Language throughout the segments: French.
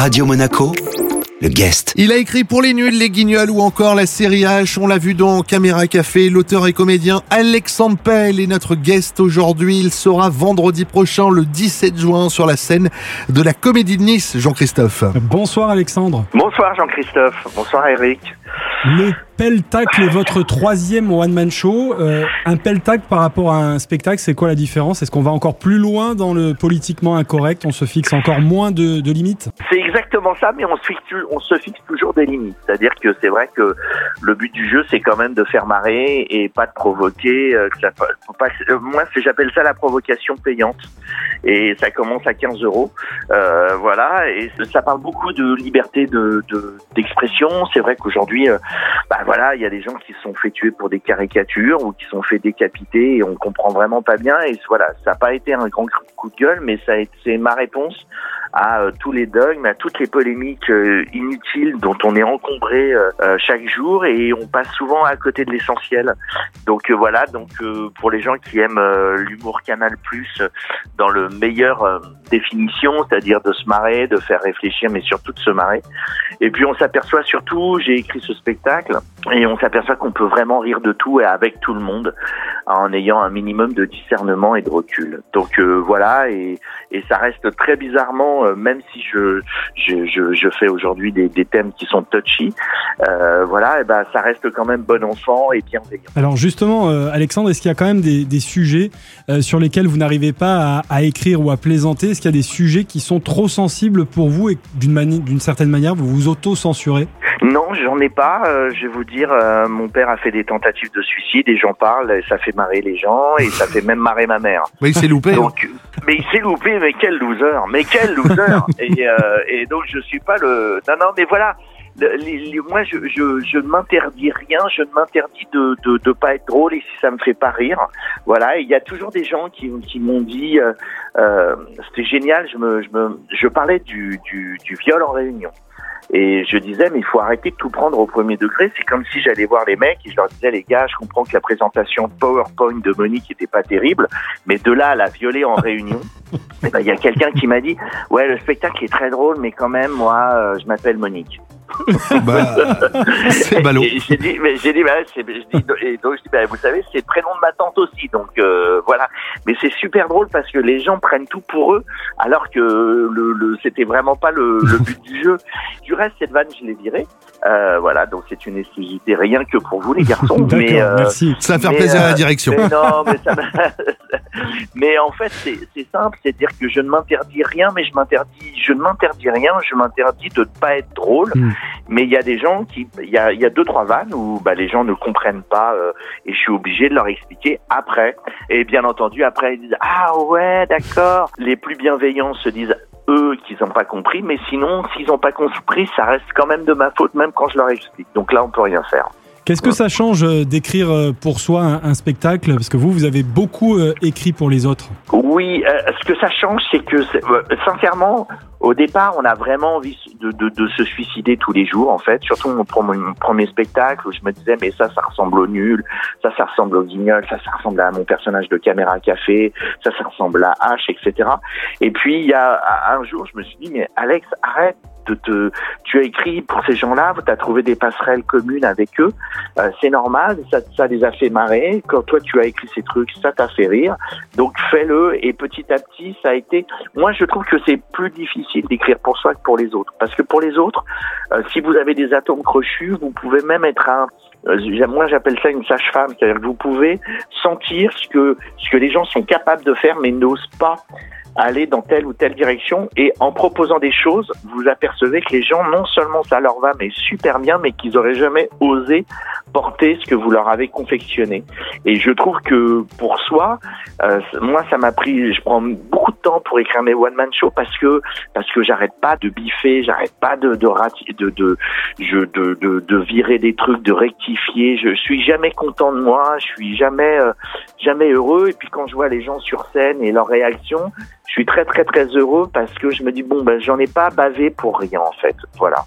Radio Monaco, le guest. Il a écrit pour les nuls, les guignols ou encore la série H. On l'a vu dans Caméra Café. L'auteur et comédien Alexandre Pell est notre guest aujourd'hui. Il sera vendredi prochain, le 17 juin, sur la scène de la Comédie de Nice. Jean-Christophe. Bonsoir Alexandre. Bonsoir Jean-Christophe. Bonsoir Eric. Le Peltacle est votre troisième one-man show. Euh, un Peltacle par rapport à un spectacle, c'est quoi la différence? Est-ce qu'on va encore plus loin dans le politiquement incorrect? On se fixe encore moins de, limites? C'est exactement ça, mais on se fixe, toujours des limites. C'est-à-dire que c'est vrai que le but du jeu, c'est quand même de faire marrer et pas de provoquer. Euh, euh, moi, j'appelle ça la provocation payante. Et ça commence à 15 euros. Euh, voilà, et ça parle beaucoup de liberté de d'expression. c'est vrai qu'aujourd'hui, bah voilà, il y a des gens qui se sont fait tuer pour des caricatures ou qui sont fait décapiter et on comprend vraiment pas bien. Et voilà, ça n'a pas été un grand coup de gueule, mais ça été ma réponse à euh, tous les dogmes, à toutes les polémiques euh, inutiles dont on est encombré euh, chaque jour et on passe souvent à côté de l'essentiel. Donc voilà, donc pour les gens qui aiment l'humour Canal Plus dans le meilleur définition, c'est-à-dire de se marrer, de faire réfléchir, mais surtout de se marrer. Et puis on s'aperçoit surtout, j'ai écrit ce spectacle, et on s'aperçoit qu'on peut vraiment rire de tout et avec tout le monde en ayant un minimum de discernement et de recul. Donc voilà, et, et ça reste très bizarrement euh, même si je, je, je, fais aujourd'hui des, des, thèmes qui sont touchy, euh, voilà, et ben, ça reste quand même bon enfant et bienveillant. Alors justement, euh, Alexandre, est-ce qu'il y a quand même des, des sujets sur lesquels vous n'arrivez pas à, à, écrire ou à plaisanter? Est-ce qu'il y a des sujets qui sont trop sensibles pour vous et d'une certaine manière, vous vous auto-censurez? Non, j'en ai pas. je vais vous dire, mon père a fait des tentatives de suicide et j'en parle. Et ça fait marrer les gens et ça fait même marrer ma mère. Mais il s'est loupé. Hein. Mais il s'est loupé. Mais quel loser Mais quel loser et, euh, et, donc je suis pas le. Non, non, mais voilà. moi, je, je, je ne m'interdis rien, je ne m'interdis de, de, de pas être drôle et si ça me fait pas rire, voilà. Il y a toujours des gens qui, qui m'ont dit, euh, euh, c'était génial. Je me, je me, je parlais du, du, du viol en réunion. Et je disais, mais il faut arrêter de tout prendre au premier degré. C'est comme si j'allais voir les mecs et je leur disais, les gars, je comprends que la présentation PowerPoint de Monique était pas terrible, mais de là à la violer en réunion, eh ben, il y a quelqu'un qui m'a dit, ouais, le spectacle est très drôle, mais quand même, moi, euh, je m'appelle Monique. bah, c'est ballot. J'ai dit, j'ai dit, bah, et donc bah, vous savez, c'est le prénom de ma tante aussi, donc euh, voilà. Mais c'est super drôle parce que les gens prennent tout pour eux, alors que le, le c'était vraiment pas le, le but du jeu. Du reste, cette vanne, je l'ai virée. Euh, voilà, donc c'est une exclusivité rien que pour vous, les garçons. mais euh, merci. Ça va faire plaisir à la direction. Mais non, mais ça. mais en fait, c'est, c'est simple, c'est dire que je ne m'interdis rien, mais je m'interdis, je ne m'interdis rien, je m'interdis de ne pas être drôle. Hmm. Mais il y a des gens qui, il y a, y a deux trois vannes où bah, les gens ne comprennent pas euh, et je suis obligé de leur expliquer après. Et bien entendu, après ils disent ah ouais d'accord. Les plus bienveillants se disent eux qu'ils n'ont pas compris, mais sinon s'ils n'ont pas compris, ça reste quand même de ma faute même quand je leur explique. Donc là on peut rien faire. Qu'est-ce que ça change euh, d'écrire euh, pour soi un, spectacle? Parce que vous, vous avez beaucoup écrit pour les autres. Oui, ce que ça change, c'est que, sincèrement, au départ, on a vraiment envie de, de, de, se suicider tous les jours, en fait. Surtout mon, mon premier spectacle où je me disais, mais ça, ça ressemble au nul, ça, ça ressemble au guignol, ça, ça ressemble à mon personnage de caméra café, ça, ça ressemble à H, etc. Et puis, il y a un jour, je me suis dit, mais Alex, arrête de te, tu as écrit pour ces gens-là, tu as trouvé des passerelles communes avec eux, euh, c'est normal, ça, ça les a fait marrer. Quand toi tu as écrit ces trucs, ça t'a fait rire, donc fais-le. Et petit à petit, ça a été. Moi, je trouve que c'est plus difficile d'écrire pour soi que pour les autres. Parce que pour les autres, euh, si vous avez des atomes crochus, vous pouvez même être un, euh, moi j'appelle ça une sage-femme, c'est-à-dire que vous pouvez sentir ce que ce que les gens sont capables de faire mais n'osent pas aller dans telle ou telle direction et en proposant des choses, vous apercevez que les gens non seulement ça leur va mais super bien mais qu'ils auraient jamais osé porter ce que vous leur avez confectionné. Et je trouve que pour soi, euh, moi ça m'a pris, je prends beaucoup temps pour écrire mes one man show parce que parce que j'arrête pas de biffer, j'arrête pas de de, de de de de virer des trucs, de rectifier. Je suis jamais content de moi, je suis jamais euh, jamais heureux. Et puis quand je vois les gens sur scène et leurs réactions, je suis très très très heureux parce que je me dis bon ben j'en ai pas bavé pour rien en fait. Voilà.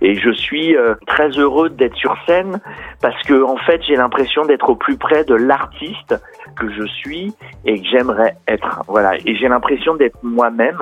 Et je suis euh, très heureux d'être sur scène parce que en fait, j'ai l'impression d'être au plus près de l'artiste que je suis et que j'aimerais être. Voilà. Et j'ai l'impression d'être moi-même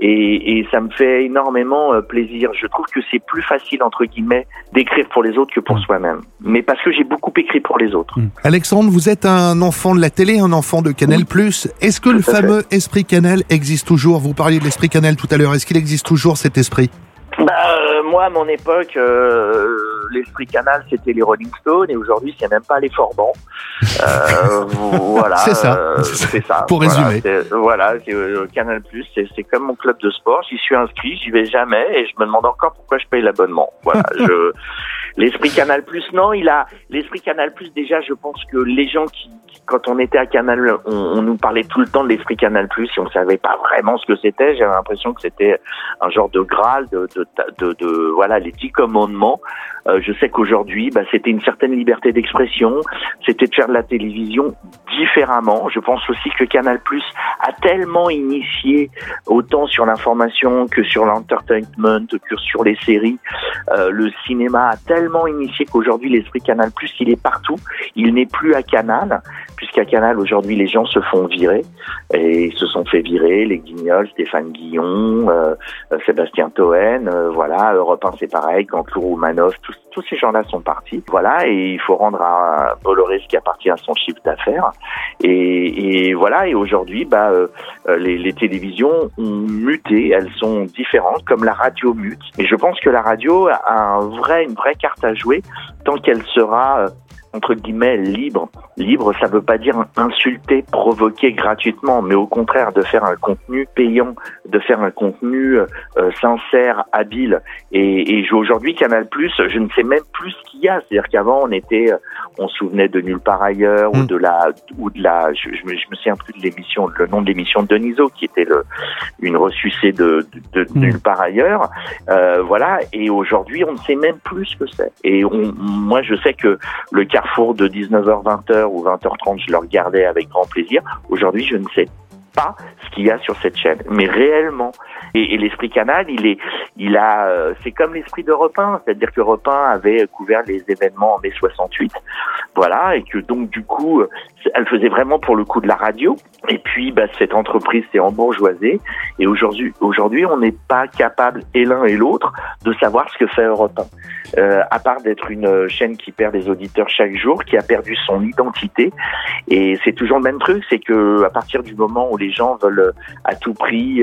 et, et, ça me fait énormément euh, plaisir. Je trouve que c'est plus facile entre guillemets d'écrire pour les autres que pour soi-même, mais parce que j'ai beaucoup écrit pour les autres. Alexandre, vous êtes un enfant de la télé, un enfant de Canal+. Est-ce que le fameux esprit Canal existe toujours Vous parliez de l'esprit Canal tout à l'heure. Est-ce qu'il existe toujours cet esprit? Bah, euh, moi, à mon époque, euh, l'esprit canal, c'était les Rolling Stones, et aujourd'hui, c'est même pas les Forbans. Euh, voilà. c'est ça. c'est ça. Pour résumer. Voilà, Canal Plus, c'est comme mon club de sport. J'y suis inscrit, j'y vais jamais, et je me demande encore pourquoi je paye l'abonnement. Voilà. je, l'esprit Canal Plus, non, il a l'esprit Canal Plus. Déjà, je pense que les gens qui, quand on était à Canal, on, on, nous parlait tout le temps de l'esprit Canal Plus, et on savait pas vraiment ce que c'était. J'avais l'impression que c'était un genre de Graal, de, de, de, de voilà, les dix commandements. Euh, je sais qu'aujourd'hui, bah, c'était une certaine liberté d'expression, c'était de faire de la télévision différemment. Je pense aussi que Canal Plus a tellement initié autant sur l'information que sur l'entertainment, que sur les séries. Euh, le cinéma a tellement initié qu'aujourd'hui l'esprit Canal Plus, il est partout. Il n'est plus à Canal, puisqu'à Canal aujourd'hui les gens se font virer et se sont fait virer. Les Guignols, Stéphane Guillon, euh, Sébastien Toen, euh, voilà. Europe 1 c'est pareil, Gantlou Romanov, tous, tous ces gens-là sont partis. Voilà, et il faut rendre à Bolloré ce qui appartient à son chiffre d'affaires. Et, et, voilà, et aujourd'hui, bah, euh, les, les, télévisions ont muté, elles sont différentes, comme la radio mute. Et je pense que la radio a un vrai, une vraie carte à jouer tant qu'elle sera euh, entre guillemets libre. Libre, ça veut pas dire insulter, provoquer gratuitement, mais au contraire de faire un contenu payant, de faire un contenu euh, sincère, habile. Et, et aujourd'hui, Canal Plus, je ne sais même plus ce qu'il y a. C'est-à-dire qu'avant, on était, euh, on se souvenait de nulle part ailleurs ou Mm. de la, ou de la, je, je, me, je me souviens plus de l'émission, le nom de l'émission de Deniso, qui était le, une ressucée de, de, de Mm. nulle part ailleurs. Euh, voilà. Et aujourd'hui, on ne sait même plus ce que c'est. Et on, moi, je sais que le carrefour de 19h, 20h ou 20h30, je le regardais avec grand plaisir. Aujourd'hui, je ne sais pas ce qu'il y a sur cette chaîne, mais réellement. Et, l'esprit canal, il est, il a, euh, c'est comme l'esprit d'Europe 1, c'est-à-dire que Europe 1 avait couvert les événements en mai 68, voilà, et que donc du coup, euh, elle faisait vraiment pour le coup de la radio. Et puis, bah, cette entreprise s'est embourgeoisée, et aujourd'hui, aujourd'hui, on n'est pas capable et l'un et l'autre de savoir ce que fait Europe 1. Euh, à part d'être une chaîne qui perd des auditeurs chaque jour, qui a perdu son identité, et c'est toujours le même truc, c'est que à partir du moment où les gens veulent à tout prix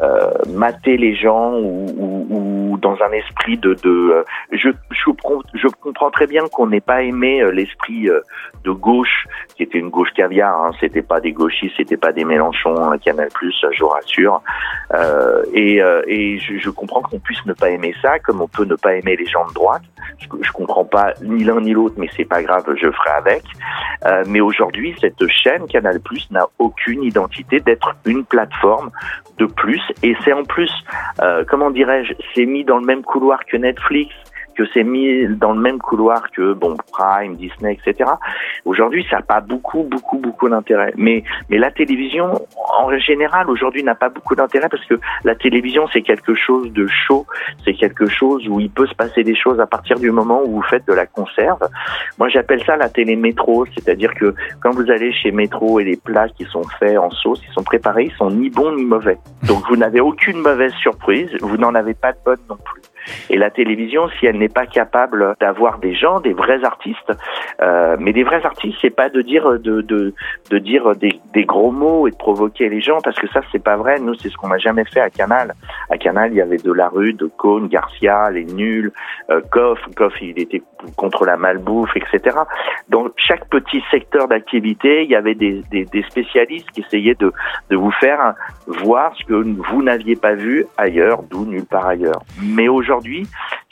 euh, mater les gens ou, ou, ou, dans un esprit de, de euh, je, je, je, comprends très bien qu'on n'ait pas aimé euh, l'esprit euh, de gauche qui était une gauche caviar hein, c'était pas des gauchistes c'était pas des Mélenchon un Canal Plus je vous rassure. Euh, et, et je, je comprends qu'on puisse ne pas aimer ça comme on peut ne pas aimer les gens de droite. Je, je comprends pas ni l'un ni l'autre mais c'est pas grave je ferai avec. Euh, mais aujourd'hui cette chaîne Canal Plus n'a aucune identité d'être une plateforme de plus et c'est en plus euh, comment dirais-je c'est mis dans le même couloir que Netflix que c'est mis dans le même couloir que bon Prime, Disney, etc. Aujourd'hui, ça n'a pas beaucoup, beaucoup, beaucoup d'intérêt. Mais mais la télévision, en général, aujourd'hui, n'a pas beaucoup d'intérêt parce que la télévision, c'est quelque chose de chaud, c'est quelque chose où il peut se passer des choses à partir du moment où vous faites de la conserve. Moi, j'appelle ça la télé métro, c'est-à-dire que quand vous allez chez Métro et les plats qui sont faits en sauce, ils sont préparés, ils sont ni bons ni mauvais. Donc vous n'avez aucune mauvaise surprise, vous n'en avez pas de bonne non plus. Et la télévision, si elle n'est pas capable d'avoir des gens, des vrais artistes, euh, mais des vrais artistes, c'est pas de dire de de, de dire des, des, gros mots et de provoquer les gens, parce que ça c'est pas vrai. Nous, c'est ce qu'on n'a jamais fait à Canal. À Canal, il y avait de la rue, de Cône, Garcia, les nuls, euh, Koff, Koff, il était contre la malbouffe, etc. Dans chaque petit secteur d'activité, il y avait des, des, des, spécialistes qui essayaient de de vous faire voir ce que vous n'aviez pas vu ailleurs, d'où nulle part ailleurs. Mais aujourd'hui aujourd'hui,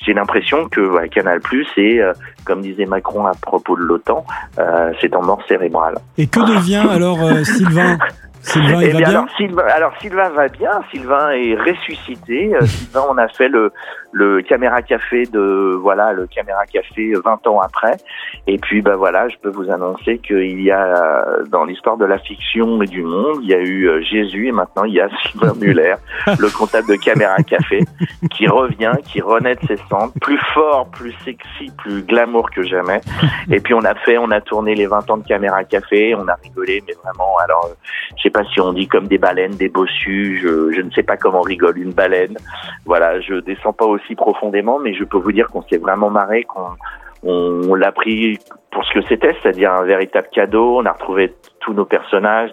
j'ai l'impression que ouais, Canal Plus est, euh, comme disait Macron à propos de l'OTAN, euh, c'est en mort cérébrale. Et que devient alors euh, Sylvain? Sylvain, il eh va bien, alors, Sylvain, alors Sylvain va bien, Sylvain est ressuscité. Euh, Sylvain, on a fait le, le caméra café de voilà le caméra café 20 ans après. Et puis bah voilà, je peux vous annoncer qu'il y a dans l'histoire de la fiction et du monde, il y a eu euh, Jésus et maintenant il y a Sylvain Muller, le comptable de caméra café, qui revient, qui renaît de ses cendres, plus fort, plus sexy, plus glamour que jamais. Et puis on a fait, on a tourné les 20 ans de caméra café, on a rigolé, mais vraiment alors. euh, J'ai pas si on dit comme des baleines, des bossus. Je, je ne sais pas comment rigole une baleine. Voilà, je descends pas aussi profondément, mais je peux vous dire qu'on s'est vraiment marré, qu'on on, on l'a pris pour ce que c'était, c'est-à-dire un véritable cadeau. On a retrouvé tous nos personnages.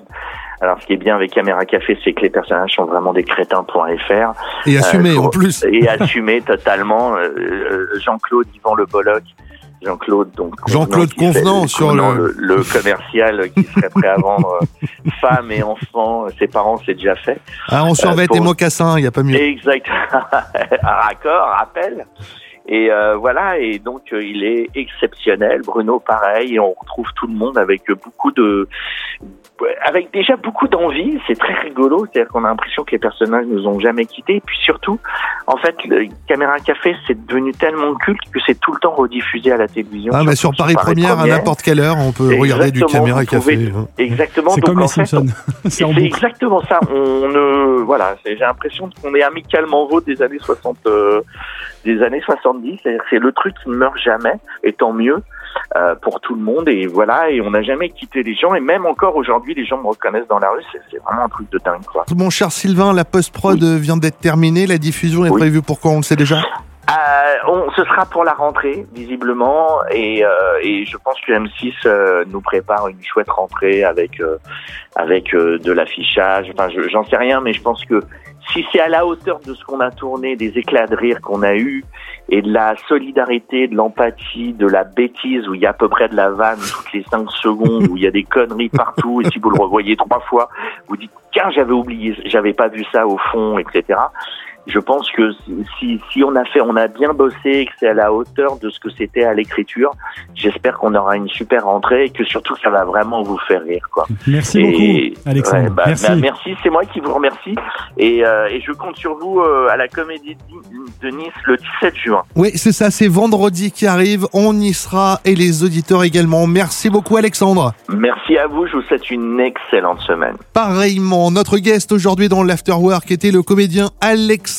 Alors, ce qui est bien avec Caméra Café, c'est que les personnages sont vraiment des crétins.fr. Et assumés en plus. Et assumés totalement. Euh, euh, Jean-Claude Yvan Le Bolloc. Jean-Claude, donc. Jean-Claude Convenant sur le... le... commercial qui serait prêt à vendre femmes et enfants. Ses parents, c'est déjà fait. Ah, on survêt euh, pour... et mocassins, il n'y a pas mieux. Exact. Raccord, rappel. Et euh, voilà, et donc euh, il est exceptionnel. Bruno, pareil, et on retrouve tout le monde avec beaucoup de, avec déjà beaucoup d'envie. C'est très rigolo, c'est-à-dire qu'on a l'impression que les personnages nous ont jamais quittés. Et puis surtout, en fait, le Caméra Café, c'est devenu tellement culte que c'est tout le temps rediffusé à la télévision. Ah, mais sur Paris, Paris Première, à n'importe quelle heure, on peut regarder du Caméra Café. Hein. Exactement. C'est comme les Simpsons. c'est exactement ça. On ne, voilà, j'ai l'impression qu'on est amicalement vôtre des années 60, euh, des années 70. C'est le truc qui ne meurt jamais, et tant mieux. Euh, pour tout le monde et voilà et on n'a jamais quitté les gens et même encore aujourd'hui les gens me reconnaissent dans la rue c'est vraiment un truc de dingue quoi. Mon cher Sylvain la post prod oui. vient d'être terminée la diffusion est oui. prévue pour quand on le sait déjà? Euh, on, ce sera pour la rentrée, visiblement, et, euh, et je pense que M6 euh, nous prépare une chouette rentrée avec euh, avec euh, de l'affichage. Enfin, j'en sais rien, mais je pense que si c'est à la hauteur de ce qu'on a tourné, des éclats de rire qu'on a eu, et de la solidarité, de l'empathie, de la bêtise, où il y a à peu près de la vanne toutes les cinq secondes, où il y a des conneries partout, et si vous le revoyez trois fois, vous dites, tiens, j'avais oublié, j'avais pas vu ça au fond, etc je pense que si, si on a fait, on a bien bossé et que c'est à la hauteur de ce que c'était à l'écriture, j'espère qu'on aura une super rentrée et que surtout ça va vraiment vous faire rire, quoi. Merci et, beaucoup, Alexandre. Ouais, bah, merci. Bah, merci, c'est moi qui vous remercie et, euh, et je compte sur vous euh, à la Comédie de Nice le 17 juin. Oui, c'est ça, c'est vendredi qui arrive, on y sera et les auditeurs également. Merci beaucoup, Alexandre. Merci à vous, je vous souhaite une excellente semaine. Pareillement, notre guest aujourd'hui dans l'Afterwork était le comédien Alexandre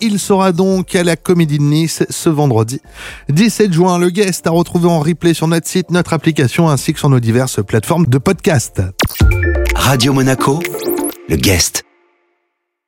Il sera donc à la Comédie de Nice ce vendredi 17 juin. Le guest à retrouver en replay sur notre site, notre application ainsi que sur nos diverses plateformes de podcast. Radio Monaco, le guest.